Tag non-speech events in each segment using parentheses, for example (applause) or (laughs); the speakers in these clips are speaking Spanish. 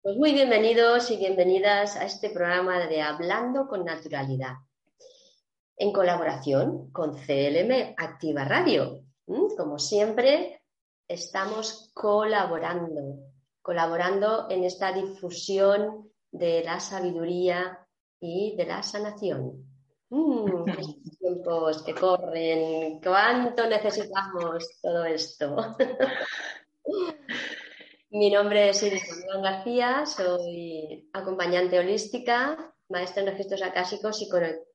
Pues muy bienvenidos y bienvenidas a este programa de Hablando con Naturalidad, en colaboración con CLM Activa Radio. ¿Mm? Como siempre, estamos colaborando, colaborando en esta difusión de la sabiduría y de la sanación. Mm, (laughs) tiempos que corren, cuánto necesitamos todo esto. (laughs) Mi nombre es Iris García, soy acompañante holística, maestra en registros acásicos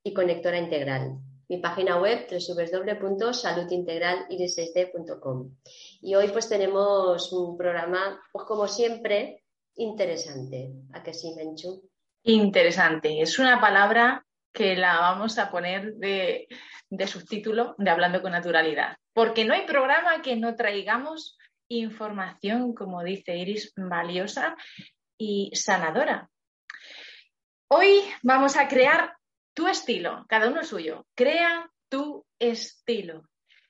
y conectora integral. Mi página web www.saludintegraliris6d.com. Y hoy pues tenemos un programa, pues como siempre, interesante. ¿A qué sí, Menchu? Interesante. Es una palabra que la vamos a poner de, de subtítulo de Hablando con Naturalidad. Porque no hay programa que no traigamos información, como dice Iris, valiosa y sanadora. Hoy vamos a crear tu estilo, cada uno suyo. Crea tu estilo.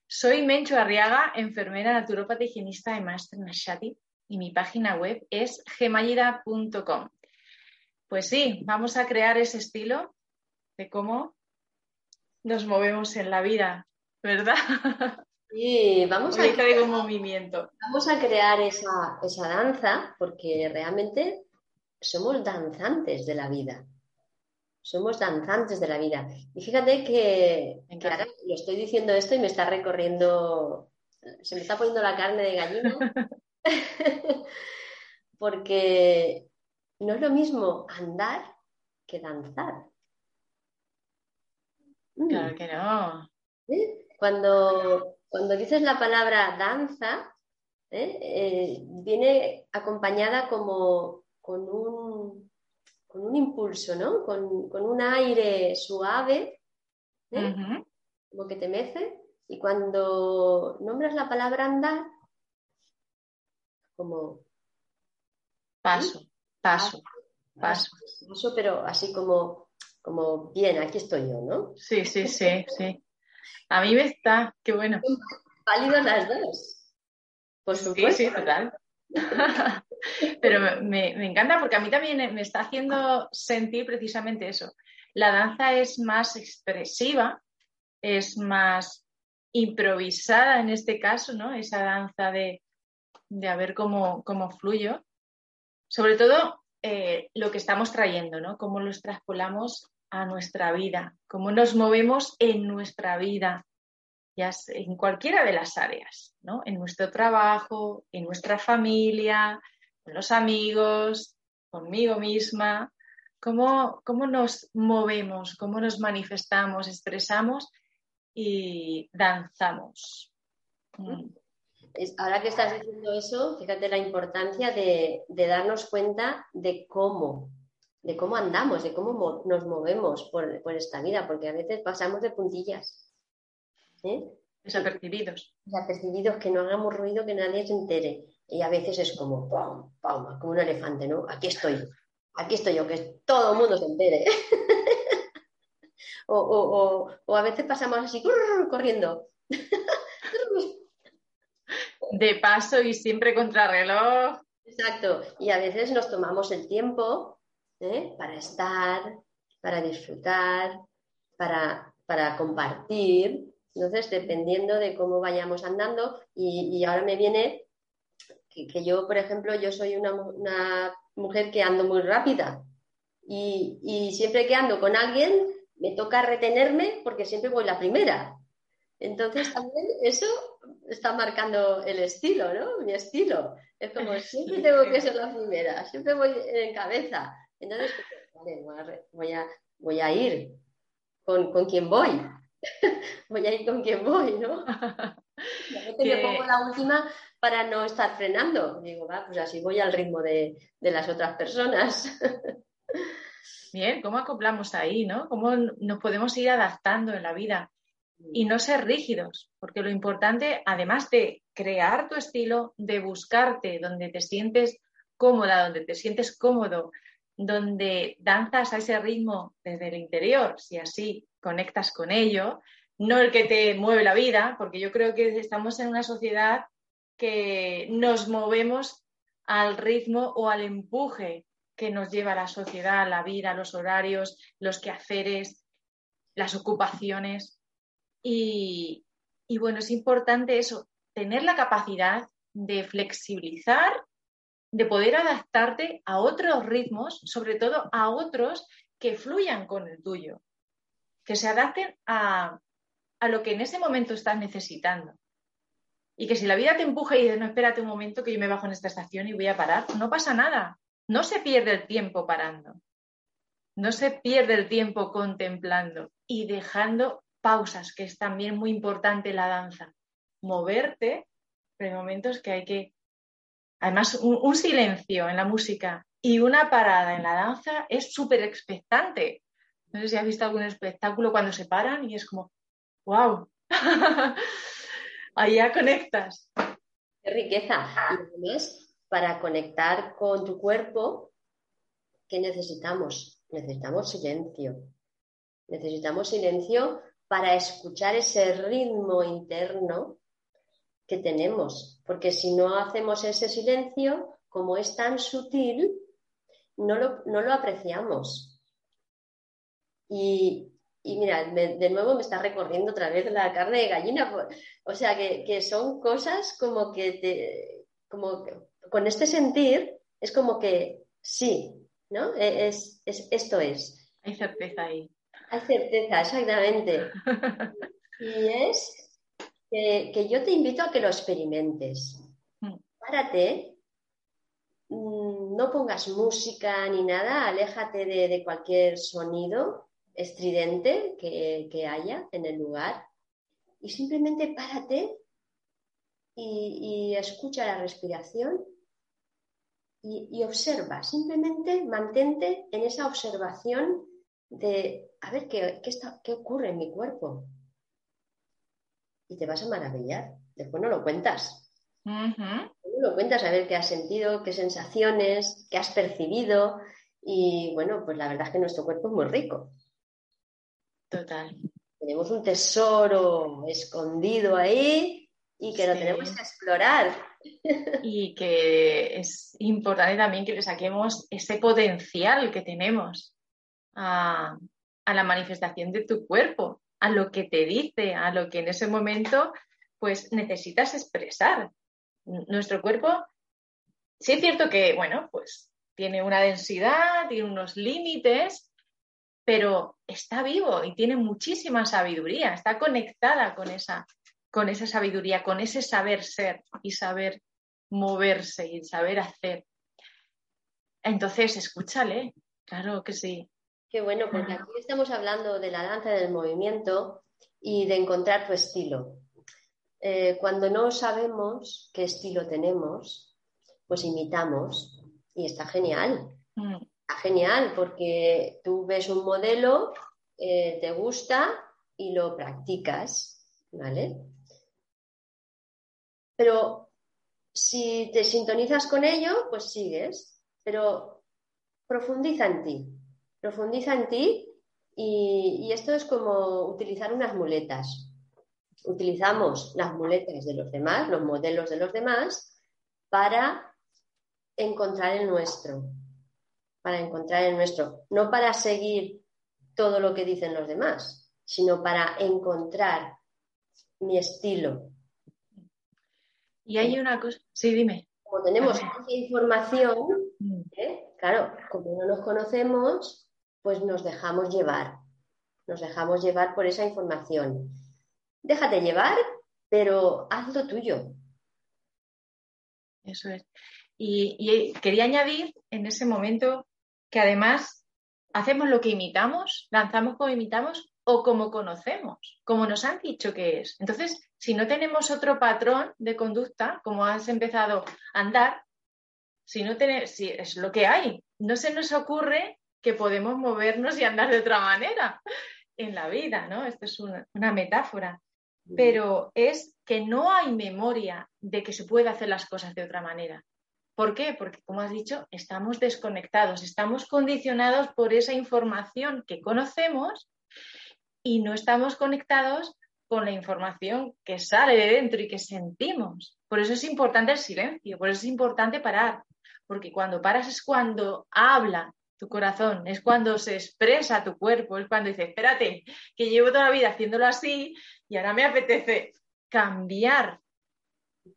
Soy Mencho Arriaga, enfermera naturópata higienista y maestra Nashati, y mi página web es gemayida.com. Pues sí, vamos a crear ese estilo de cómo nos movemos en la vida, ¿verdad? (laughs) Sí, vamos a, crear, movimiento. vamos a crear esa, esa danza porque realmente somos danzantes de la vida. Somos danzantes de la vida. Y fíjate que, lo estoy diciendo esto y me está recorriendo, se me está poniendo la carne de gallina. (laughs) porque no es lo mismo andar que danzar. Claro que no. Cuando, cuando dices la palabra danza, ¿eh? Eh, viene acompañada como con un, con un impulso, ¿no? Con, un aire suave, ¿eh? como que te mece. Y cuando nombras la palabra andar, como... Paso, paso, paso. Paso, pero así como, como, bien, aquí estoy yo, ¿no? Sí, sí, sí, sí. A mí me está, qué bueno. Válido las dos. Por supuesto. Sí, sí, total. (laughs) Pero me, encanta porque a mí también me está haciendo sentir precisamente eso. La danza es más expresiva, es más improvisada en este caso, ¿no? Esa danza de, de a ver cómo, cómo fluyo. Sobre todo eh, lo que estamos trayendo, ¿no? Cómo lo extrapolamos a nuestra vida, cómo nos movemos en nuestra vida, ya en cualquiera de las áreas, ¿no? En nuestro trabajo, en nuestra familia, con los amigos, conmigo misma, cómo, cómo nos movemos, cómo nos manifestamos, expresamos y danzamos. Mm. Ahora que estás diciendo eso, fíjate la importancia de darnos cuenta de cómo de cómo andamos, de cómo nos movemos por, esta vida, porque a veces pasamos de puntillas. ¿eh? Desapercibidos. Desapercibidos, que no hagamos ruido, que nadie se entere. Y a veces es como, ¡pum! ¡pum! como un elefante, ¿no? Aquí estoy, aquí estoy yo, que todo el mundo se entere. (laughs) o, a veces pasamos así, corriendo. (laughs) de paso y siempre contrarreloj. Exacto. Y a veces nos tomamos el tiempo ¿eh? para estar, para disfrutar, para, para, compartir. Entonces, dependiendo de cómo vayamos andando, y, ahora me viene que, yo, por ejemplo, yo soy una, mujer que ando muy rápida y, y siempre que ando con alguien me toca retenerme porque siempre voy la primera. Entonces también eso está marcando el estilo, ¿no? Mi estilo. Es como (laughs) siempre tengo que ser la primera, siempre voy en cabeza. Entonces, voy, a, voy a ir con, con quien voy. (laughs) voy a ir con quien voy, ¿no? (laughs) me pongo la última para no estar frenando. Digo, va, pues así voy al ritmo de, las otras personas. (laughs) Bien, ¿cómo acoplamos ahí, no? ¿Cómo nos podemos ir adaptando en la vida? Y no ser rígidos, porque lo importante, además de crear tu estilo, de buscarte donde te sientes cómoda, donde te sientes cómodo, donde danzas a ese ritmo desde el interior, si así conectas con ello, no el que te mueve la vida, porque yo creo que estamos en una sociedad que nos movemos al ritmo o al empuje que nos lleva la sociedad, la vida, los horarios, los quehaceres, las ocupaciones. Y, y bueno, es importante eso, tener la capacidad de flexibilizar, de poder adaptarte a otros ritmos, sobre todo a otros que fluyan con el tuyo, que se adapten a, a lo que en ese momento estás necesitando. Y que si la vida te empuja y dices, no, espérate un momento que yo me bajo en esta estación y voy a parar, no pasa nada. No se pierde el tiempo parando. No se pierde el tiempo contemplando y dejando pausas, que es también muy importante la danza. Moverte, pero hay momentos que hay que... Además, un, silencio en la música y una parada en la danza es súper expectante. No sé si has visto algún espectáculo cuando se paran y es como, wow, (laughs) ahí ya conectas. Qué riqueza. Y además, para conectar con tu cuerpo, ¿qué necesitamos? Necesitamos silencio. Necesitamos silencio para escuchar ese ritmo interno que tenemos, porque si no hacemos ese silencio, como es tan sutil, no lo, no lo apreciamos. Y, y mira, de nuevo me está recorriendo otra vez la carne de gallina. O sea, que, son cosas como que te, como con este sentir, es como que sí, ¿no? E, es, esto es. Hay certeza ahí. Hay certeza, exactamente. (laughs) y es que, yo te invito a que lo experimentes. Mm. Párate, mm, no pongas música ni nada, aléjate de cualquier sonido estridente que, haya en el lugar y simplemente párate y, escucha la respiración y, observa, simplemente mantente en esa observación de a ver qué, qué, ocurre en mi cuerpo. Y te vas a maravillar. Después no lo cuentas. No lo cuentas a ver qué has sentido, qué sensaciones, qué has percibido. Y bueno, pues la verdad es que nuestro cuerpo es muy rico. Total. Tenemos un tesoro escondido ahí y que lo tenemos que explorar. (laughs) Y que es importante también que le saquemos ese potencial que tenemos a, la manifestación de tu cuerpo, a lo que te dice, a lo que en ese momento pues necesitas expresar. Nuestro cuerpo, sí es cierto que, bueno, pues tiene una densidad, tiene unos límites, pero está vivo y tiene muchísima sabiduría, está conectada con esa, con esa sabiduría, con ese saber ser y saber moverse y saber hacer. Entonces, escúchale, claro que sí. Qué bueno, porque aquí estamos hablando de la danza del movimiento y de encontrar tu estilo. Eh, cuando no sabemos qué estilo tenemos, pues imitamos y está genial. Mm genial porque tú ves un modelo, eh, te gusta y lo practicas, ¿vale? Pero si te sintonizas con ello, pues sigues, pero profundiza en ti, profundiza en ti y, y esto es como utilizar unas muletas. Utilizamos las muletas de los demás, los modelos de los demás, para encontrar el nuestro, para encontrar el nuestro, no para seguir todo lo que dicen los demás, sino para encontrar mi estilo. Y hay una cosa, sí, dime. Como tenemos mucha información, mm. ¿eh? claro, como no nos conocemos, pues nos dejamos llevar, nos dejamos llevar por esa información. Déjate llevar, pero haz lo tuyo. Eso es. y, quería añadir en ese momento que además hacemos lo que imitamos, lanzamos como imitamos o como conocemos, como nos han dicho que es. Entonces, si no tenemos otro patrón de conducta, como has empezado a andar, si no tenemos, si es lo que hay, no se nos ocurre que podemos movernos y andar de otra manera en la vida, ¿no? Esto es una, una metáfora. Pero es que no hay memoria de que se puede hacer las cosas de otra manera. ¿Por qué? Porque, como has dicho, estamos desconectados, estamos condicionados por esa información que conocemos y no estamos conectados con la información que sale de dentro y que sentimos. Por eso es importante el silencio, por eso es importante parar, porque cuando paras es cuando habla tu corazón, es cuando se expresa tu cuerpo, es cuando dice, espérate, que llevo toda la vida haciéndolo así y ahora me apetece cambiar,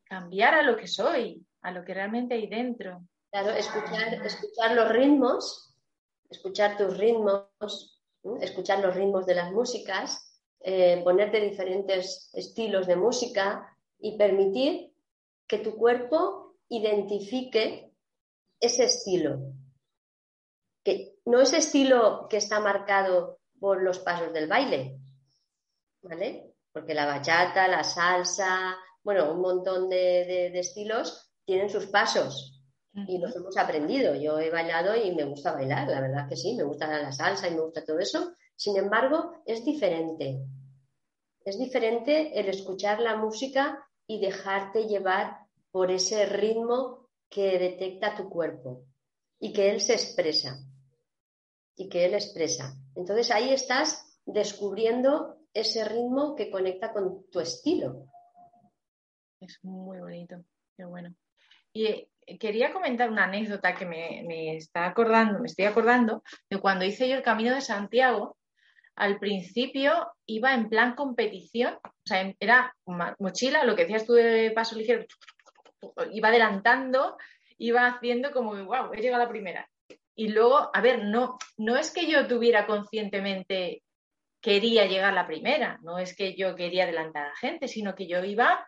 cambiar a lo que soy, a lo que realmente hay dentro. Claro, escuchar, escuchar los ritmos, escuchar tus ritmos, escuchar los ritmos de las músicas, eh, ponerte diferentes estilos de música y permitir que tu cuerpo identifique ese estilo. Que no ese estilo que está marcado por los pasos del baile, ¿vale? Porque la bachata, la salsa, bueno, un montón de, estilos tienen sus pasos y los hemos aprendido. Yo he bailado y me gusta bailar, la verdad que sí, me gusta la salsa y me gusta todo eso. Sin embargo, es diferente. Es diferente el escuchar la música y dejarte llevar por ese ritmo que detecta tu cuerpo y que él se expresa. Y que él expresa. Entonces ahí estás descubriendo ese ritmo que conecta con tu estilo. Es muy bonito, qué bueno. Y eh, quería comentar una anécdota que me, está acordando, me estoy acordando de cuando hice yo el Camino de Santiago. Al principio iba en plan competición, o sea, era mochila, lo que decías tú de paso ligero, iba adelantando, iba haciendo como, wow, he llegado a la primera. Y luego, a ver, no, no es que yo tuviera conscientemente quería llegar la primera, no es que yo quería adelantar a gente, sino que yo iba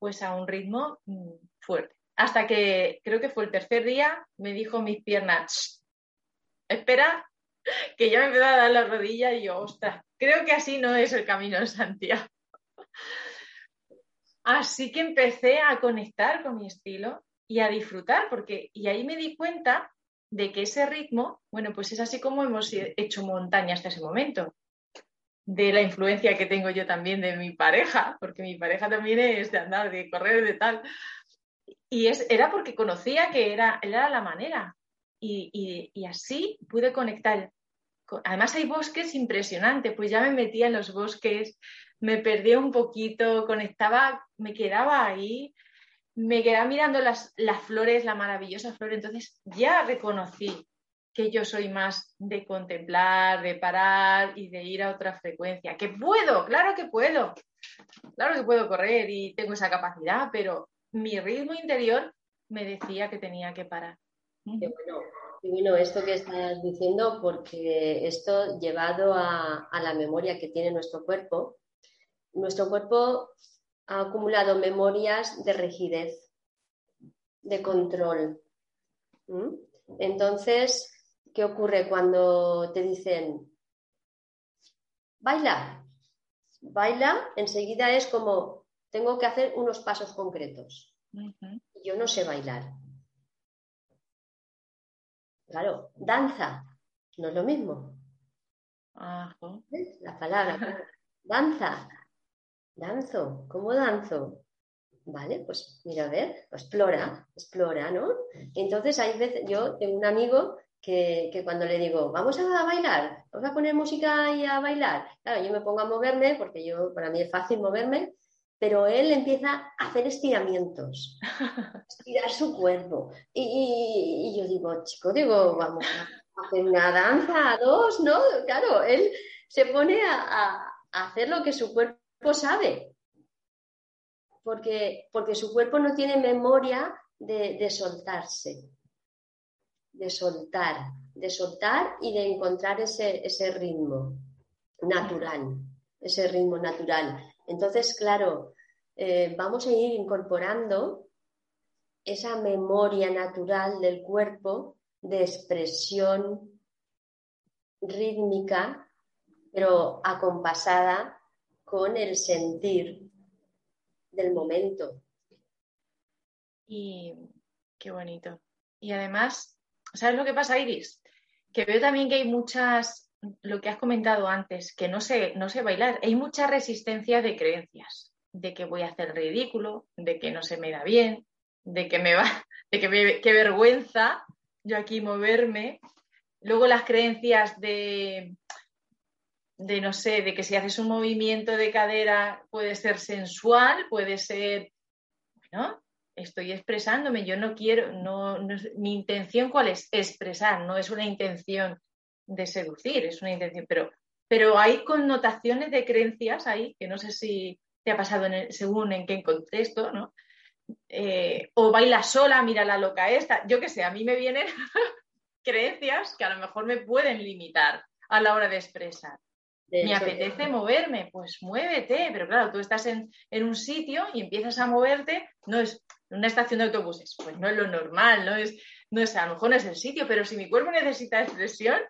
pues a un ritmo mm, fuerte. Hasta que creo que fue el tercer día, me dijo mis piernas, espera, que ya me empezó a dar la rodilla y yo, ostras, creo que así no es el camino de Santiago. (laughs) Así que empecé a conectar con mi estilo y a disfrutar, porque, y ahí me di cuenta de que ese ritmo, bueno, pues es así como hemos hecho montaña hasta ese momento de la influencia que tengo yo también de mi pareja, porque mi pareja también es de andar, de correr, de tal. Y es, era porque conocía que era, era la manera. Y, y, así pude conectar. Además hay bosques impresionantes, pues ya me metía en los bosques, me perdía un poquito, conectaba, me quedaba ahí, me quedaba mirando las, las flores, la maravillosa flor, entonces ya reconocí que yo soy más de contemplar, de parar y de ir a otra frecuencia. Que puedo, claro que puedo. Claro que puedo correr y tengo esa capacidad, pero mi ritmo interior me decía que tenía que parar. Qué bueno, bueno esto que estás diciendo, porque esto llevado a, la memoria que tiene nuestro cuerpo, nuestro cuerpo ha acumulado memorias de rigidez, de control. Entonces, ¿Qué ocurre cuando te dicen, baila? Baila, enseguida es como, tengo que hacer unos pasos concretos. Yo no sé bailar. Claro, danza, no es lo mismo. La palabra, danza, danzo, ¿cómo danzo? Vale, pues mira, a ver, explora, explora, ¿no? Entonces hay veces, yo tengo un amigo que, cuando le digo, vamos a bailar, vamos a poner música y a bailar, claro, yo me pongo a moverme, porque yo, para mí es fácil moverme, pero él empieza a hacer estiramientos, (laughs) estirar su cuerpo. Y, yo digo, chico, digo, vamos a hacer una danza a dos, ¿no? Claro, él se pone a, hacer lo que su cuerpo sabe, porque, porque su cuerpo no tiene memoria de soltarse de soltar, de soltar y de encontrar ese, ese ritmo natural, ese ritmo natural. Entonces, claro, eh, vamos a ir incorporando esa memoria natural del cuerpo de expresión rítmica, pero acompasada con el sentir del momento. Y qué bonito. Y además, ¿Sabes lo que pasa, Iris? Que veo también que hay muchas, lo que has comentado antes, que no sé, no sé bailar. Hay mucha resistencia de creencias, de que voy a hacer ridículo, de que no se me da bien, de que me va, (laughs) de que me, qué vergüenza yo aquí moverme. Luego las creencias de de no sé, de que si haces un movimiento de cadera puede ser sensual, puede ser, bueno, estoy expresándome, yo no quiero, no, mi intención cuál es, expresar, no es una intención de seducir, es una intención, pero, pero hay connotaciones de creencias ahí, que no sé si te ha pasado en según en qué contexto, ¿no? Eh, o baila sola, mira la loca esta, yo qué sé, a mí me vienen (laughs) creencias que a lo mejor me pueden limitar a la hora de expresar. Me apetece moverme, pues muévete, pero claro, tú estás en, en, un sitio y empiezas a moverte, no es una estación de autobuses, pues no es lo normal, no es, no es, a lo mejor no es el sitio, pero si mi cuerpo necesita expresión,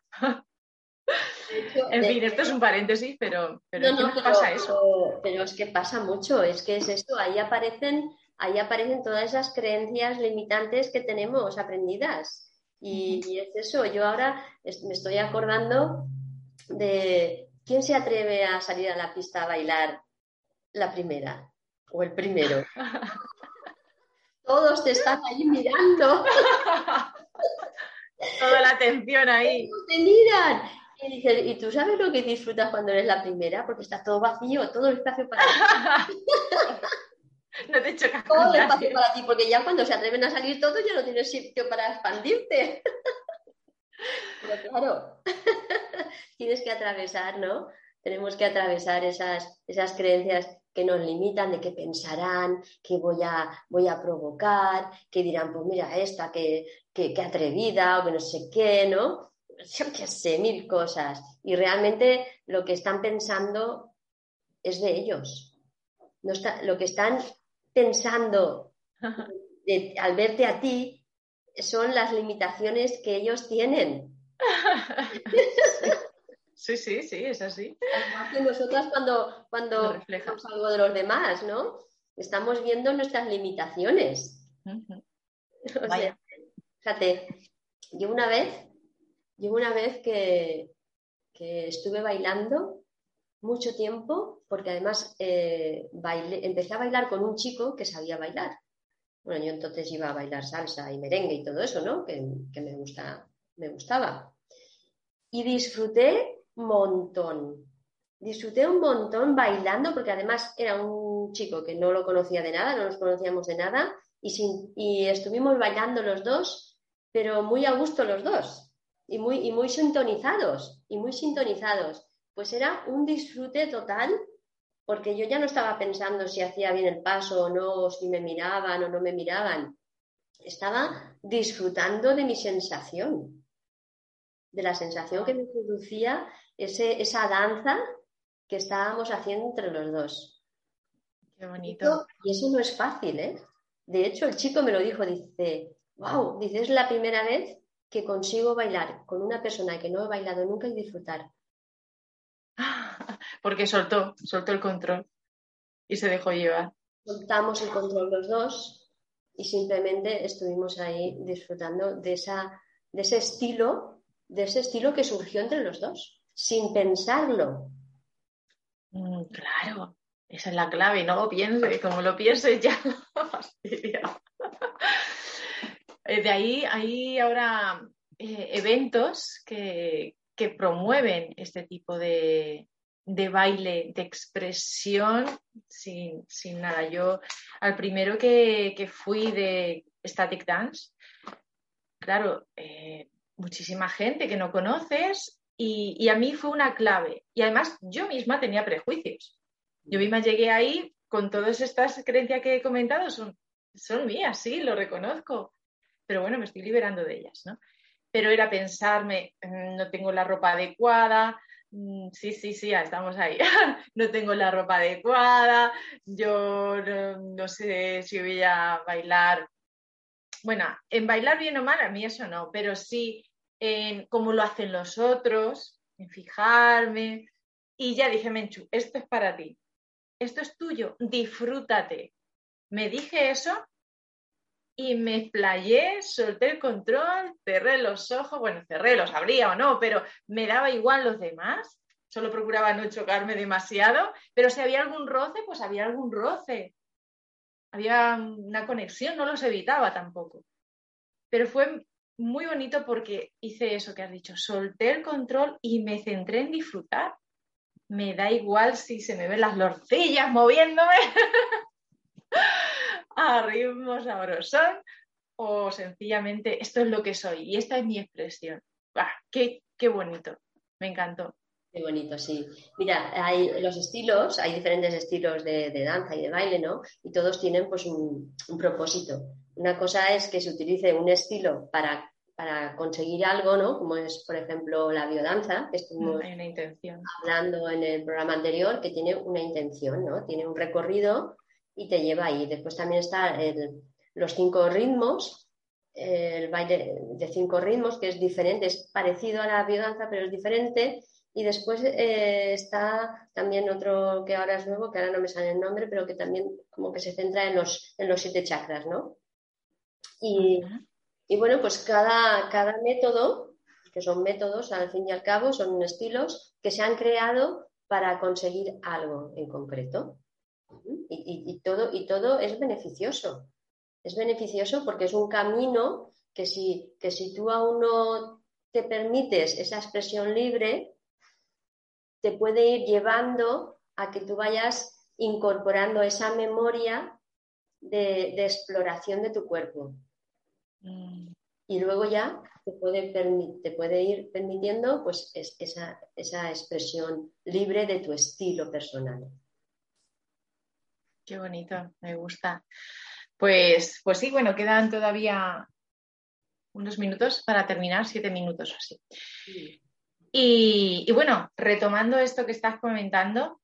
en fin, esto es un paréntesis, pero, pero no, pasa eso? Pero, es que pasa mucho, es que es esto, ahí aparecen, ahí aparecen todas esas creencias limitantes que tenemos aprendidas. Y, es eso, yo ahora me estoy acordando de quién se atreve a salir a la pista a bailar la primera o el primero. (laughs) Todos te están ahí mirando. (laughs) Toda la atención ahí. (laughs) Te miran. Y, ¿y tú sabes lo que disfrutas cuando eres la primera? Porque está todo vacío, todo el espacio para ti. no te chocas Todo el espacio para ti, porque ya cuando se atreven a salir todos ya no tienes sitio para expandirte. Pero claro, tienes que atravesar, ¿no? Tenemos que atravesar esas, esas creencias que nos limitan de qué pensarán, que voy a, voy a provocar, que dirán, pues mira, esta, que, que, atrevida o que no sé qué, ¿no? (laughs) Yo qué sé, mil cosas. Y realmente lo que están pensando es de ellos. No está, lo que están pensando (laughs) al verte a ti son las limitaciones que ellos tienen. (laughs) Sí, sí, sí, es así. Que nosotras cuando, cuando vemos algo de los demás, ¿no? Estamos viendo nuestras limitaciones. (laughs) o sea, fíjate, yo una vez, yo una vez que, estuve bailando mucho tiempo, porque además eh, empecé a bailar con un chico que sabía bailar. Bueno, yo entonces iba a bailar salsa y merengue y todo eso, ¿no? Que, que me, gusta, me gustaba. Y disfruté montón. Disfruté un montón bailando porque además era un chico que no lo conocía de nada, no nos conocíamos de nada y, y estuvimos bailando los dos, pero muy a gusto los dos y muy, y muy sintonizados y muy sintonizados. Pues era un disfrute total porque yo ya no estaba pensando si hacía bien el paso o no, o si me miraban o no me miraban. Estaba disfrutando de mi sensación, de la sensación que me producía esa danza que estábamos haciendo entre los dos. Qué bonito. Y eso no es fácil, ¿eh? De hecho, el chico me lo dijo, dice, wow, dice, es la primera vez que consigo bailar con una persona que no he bailado nunca y disfrutar. (laughs) Porque soltó, soltó el control y se dejó llevar. Soltamos el control los dos y simplemente estuvimos ahí disfrutando de, esa, de ese estilo, de ese estilo que surgió entre los dos sin pensarlo. Mm, claro, esa es la clave, no lo pienses, como lo pienses ya (laughs) fastidia. Eh, de ahí hay ahora eh, eventos que, promueven este tipo de, baile, de expresión sin, nada. Yo al primero que, fui de Static Dance, claro, eh, muchísima gente que no conoces y, a mí fue una clave. Y además yo misma tenía prejuicios. Yo misma llegué ahí con todas estas creencias que he comentado, son, son mías, sí, lo reconozco. Pero bueno, me estoy liberando de ellas, ¿no? Pero era pensarme, mm, no tengo la ropa adecuada, mm, sí, sí, sí, ya estamos ahí. (laughs) no tengo la ropa adecuada, yo no, sé si voy a bailar. Bueno, en bailar bien o mal, a mí eso no, pero sí en cómo lo hacen los otros, en fijarme. Y ya dije, Menchu, esto es para ti, esto es tuyo, disfrútate. Me dije eso y me playé, solté el control, cerré los ojos, bueno, cerré, los abría o no, pero me daba igual los demás, solo procuraba no chocarme demasiado, pero si había algún roce, pues había algún roce. Había una conexión, no los evitaba tampoco. Pero fue muy bonito porque hice eso que has dicho, solté el control y me centré en disfrutar. me da igual si se me ven las lorcillas moviéndome (laughs) a ritmo sabrosón o sencillamente esto es lo que soy y esta es mi expresión. qué, qué bonito! Me encantó. Qué bonito, sí. Mira, hay los estilos, hay diferentes estilos de, danza y de baile, ¿no? Y todos tienen pues un, propósito. Una cosa es que se utilice un estilo para, para, conseguir algo, ¿no? Como es, por ejemplo, la biodanza, que estuvimos hablando en el programa anterior, que tiene una intención, ¿no? Tiene un recorrido y te lleva ahí. Después también está los cinco ritmos, el baile de cinco ritmos, que es diferente, es parecido a la biodanza, pero es diferente y después eh, está también otro que ahora es nuevo, que ahora no me sale el nombre, pero que también como que se centra en los, en los siete chakras, ¿no? Y, bueno, pues cada, cada método, que son métodos al fin y al cabo, son estilos que se han creado para conseguir algo en concreto. Y, todo, y todo es beneficioso. Es beneficioso porque es un camino que si, que si tú aún no te permites esa expresión libre, te puede ir llevando a que tú vayas incorporando esa memoria de, exploración de tu cuerpo. Mm. Y luego ya te puede, te puede ir permitiendo pues, esa, esa expresión libre de tu estilo personal. Qué bonito, me gusta. Pues, pues sí, bueno, quedan todavía unos minutos para terminar, siete minutos o así. Y, bueno, retomando esto que estás comentando,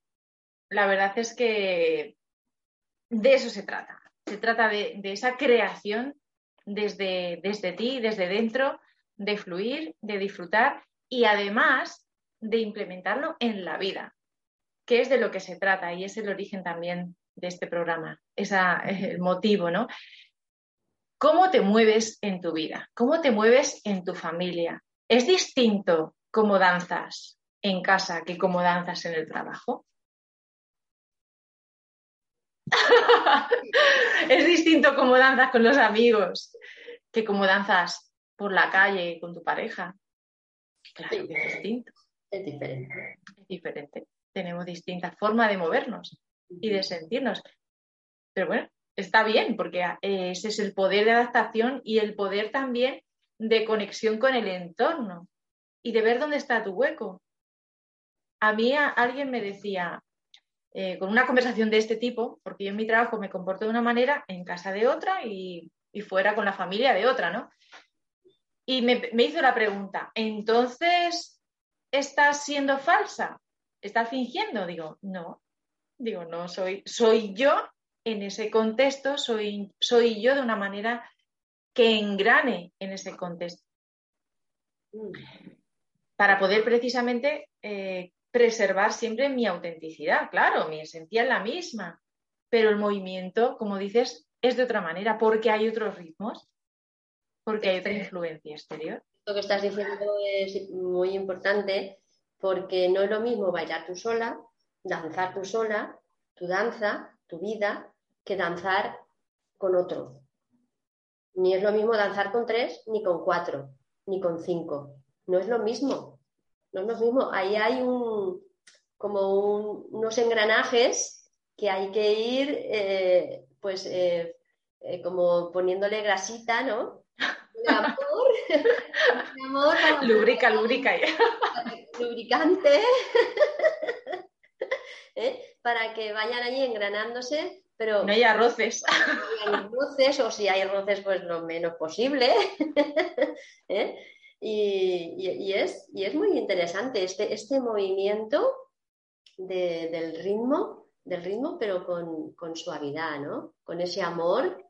la verdad es que de eso se trata. Se trata de, esa creación desde, desde ti, desde dentro, de fluir, de disfrutar y además de implementarlo en la vida, que es de lo que se trata y es el origen también de este programa, esa, el motivo, ¿no? ¿Cómo te mueves en tu vida? ¿Cómo te mueves en tu familia? ¿Es distinto cómo danzas en casa que cómo danzas en el trabajo? (laughs) es distinto cómo danzas con los amigos que cómo danzas por la calle con tu pareja. Claro que es distinto. Es diferente. Es diferente. Tenemos distintas formas de movernos y de sentirnos. Pero bueno, está bien, porque ese es el poder de adaptación y el poder también de conexión con el entorno y de ver dónde está tu hueco. A mí alguien me decía, eh, con una conversación de este tipo, porque yo en mi trabajo me comporto de una manera, en casa de otra y, fuera con la familia de otra, ¿no? Y me, me hizo la pregunta, entonces, ¿estás siendo falsa? ¿Estás fingiendo? Digo, no, digo, no, soy, soy yo en ese contexto, soy, soy yo de una manera que engrane en ese contexto. Mm para poder precisamente eh, preservar siempre mi autenticidad. Claro, mi esencia es la misma, pero el movimiento, como dices, es de otra manera, porque hay otros ritmos, porque hay otra influencia exterior. Lo que estás diciendo es muy importante porque no es lo mismo bailar tú sola, danzar tú sola, tu danza, tu vida, que danzar con otro. Ni es lo mismo danzar con tres, ni con cuatro, ni con cinco no es lo mismo. No es lo mismo. Ahí hay un, como unos engranajes que hay que ir, eh, pues, eh, eh, como poniéndole grasita, ¿no? (laughs) amor, lubrica, lubrica. (laughs) Lubricante. (laughs) Para que vayan ahí engranándose, pero... No haya roces. Si hay roces, o si hay roces, pues lo menos posible. Y, es, es, muy interesante este, este movimiento del ritmo, del ritmo, pero con, suavidad, ¿no? Con ese amor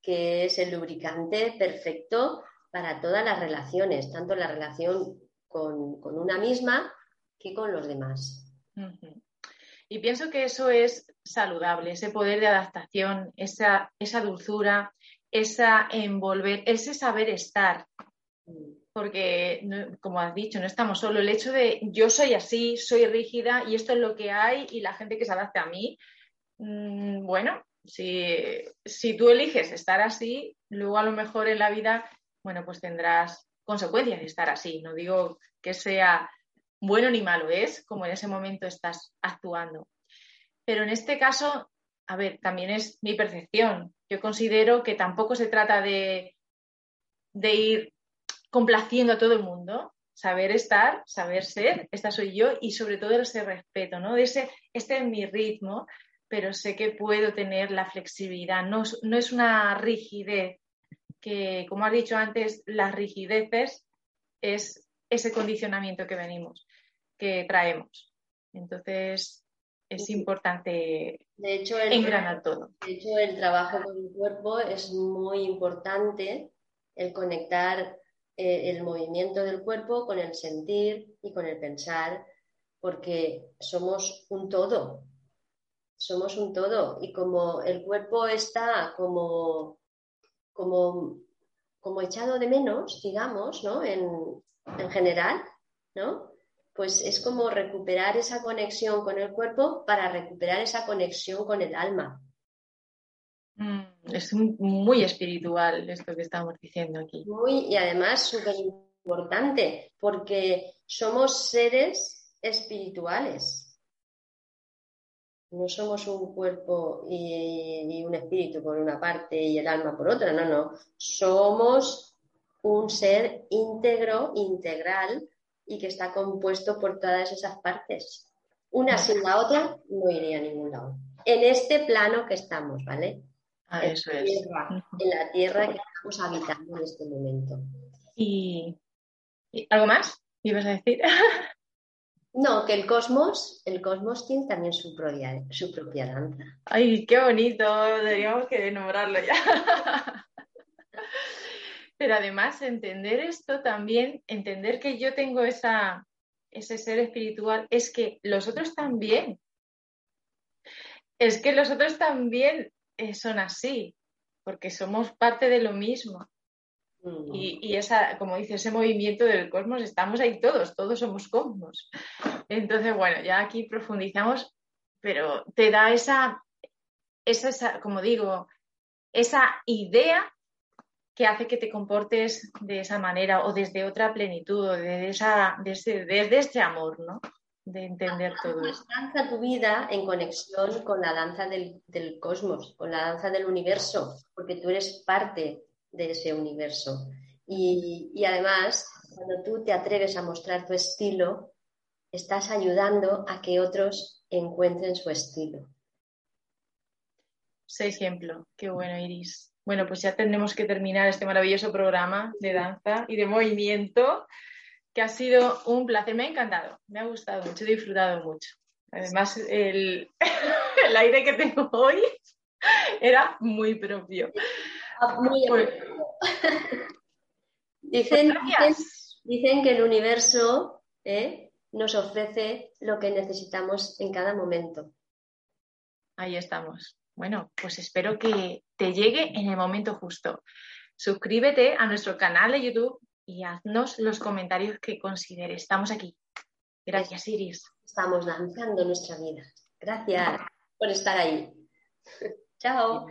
que es el lubricante perfecto para todas las relaciones, tanto la relación con, una misma que con los demás. Y pienso que eso es saludable, ese poder de adaptación, esa, esa dulzura, esa envolver, ese saber estar. Porque, como has dicho, no estamos solo. El hecho de yo soy así, soy rígida y esto es lo que hay y la gente que se adapte a mí, mm, bueno, si, si tú eliges estar así, luego a lo mejor en la vida, bueno, pues tendrás consecuencias de estar así. No digo que sea bueno ni malo, es como en ese momento estás actuando. Pero en este caso, a ver, también es mi percepción. Yo considero que tampoco se trata de, de ir complaciendo a todo el mundo, saber estar, saber ser, esta soy yo y sobre todo ese respeto, ¿no? ese, este es mi ritmo, pero sé que puedo tener la flexibilidad, no, no es una rigidez, que como has dicho antes, las rigideces es ese condicionamiento que venimos, que traemos. Entonces, es importante de hecho, el, engranar todo. De hecho, el trabajo con el cuerpo es muy importante, el conectar eh, el movimiento del cuerpo con el sentir y con el pensar, porque somos un todo, somos un todo y como el cuerpo está como, como, como echado de menos, digamos, ¿no? En, en general, ¿no? Pues es como recuperar esa conexión con el cuerpo para recuperar esa conexión con el alma. Mm, es muy espiritual esto que estamos diciendo aquí. Muy, y además súper importante, porque somos seres espirituales. No somos un cuerpo y, un espíritu por una parte y el alma por otra, no, no. Somos un ser íntegro, integral y que está compuesto por todas esas partes. Una sin la otra no iría a ningún lado. En este plano que estamos, ¿vale? Ah, eso es. en la tierra que estamos habitando en este momento. ¿Y, algo más? ¿Ibas a decir? (laughs) No, que el cosmos, el cosmos tiene también su propia, su propia danza. Ay, qué bonito, deberíamos que nombrarlo ya. (laughs) Pero además entender esto también, entender que yo tengo esa, ese ser espiritual, es que los otros también. Es que los otros también son así, porque somos parte de lo mismo. Mm. Y, esa, como dice, ese movimiento del cosmos, estamos ahí todos, todos somos cosmos. Entonces, bueno, ya aquí profundizamos, pero te da esa, esa, como digo, esa idea que hace que te comportes de esa manera o desde otra plenitud o desde, esa, desde, desde este amor, ¿no? De entender todo esto. Danza tu vida en conexión con la danza del, cosmos, con la danza del universo, porque tú eres parte de ese universo. Y, además, cuando tú te atreves a mostrar tu estilo, estás ayudando a que otros encuentren su estilo. Ese ejemplo, qué bueno, Iris. Bueno, pues ya tendremos que terminar este maravilloso programa de danza y de movimiento que ha sido un placer. Me ha encantado, me ha gustado mucho, he disfrutado mucho. Además, el, (laughs) aire que tengo hoy era muy propio. Muy pues (laughs) dicen, dicen, que el universo ¿eh? nos ofrece lo que necesitamos en cada momento. Ahí estamos. Bueno, pues espero que te llegue en el momento justo. Suscríbete a nuestro canal de YouTube y haznos los comentarios que consideres. Estamos aquí. Gracias, Iris. Estamos lanzando nuestra vida. Gracias por estar ahí. Chao.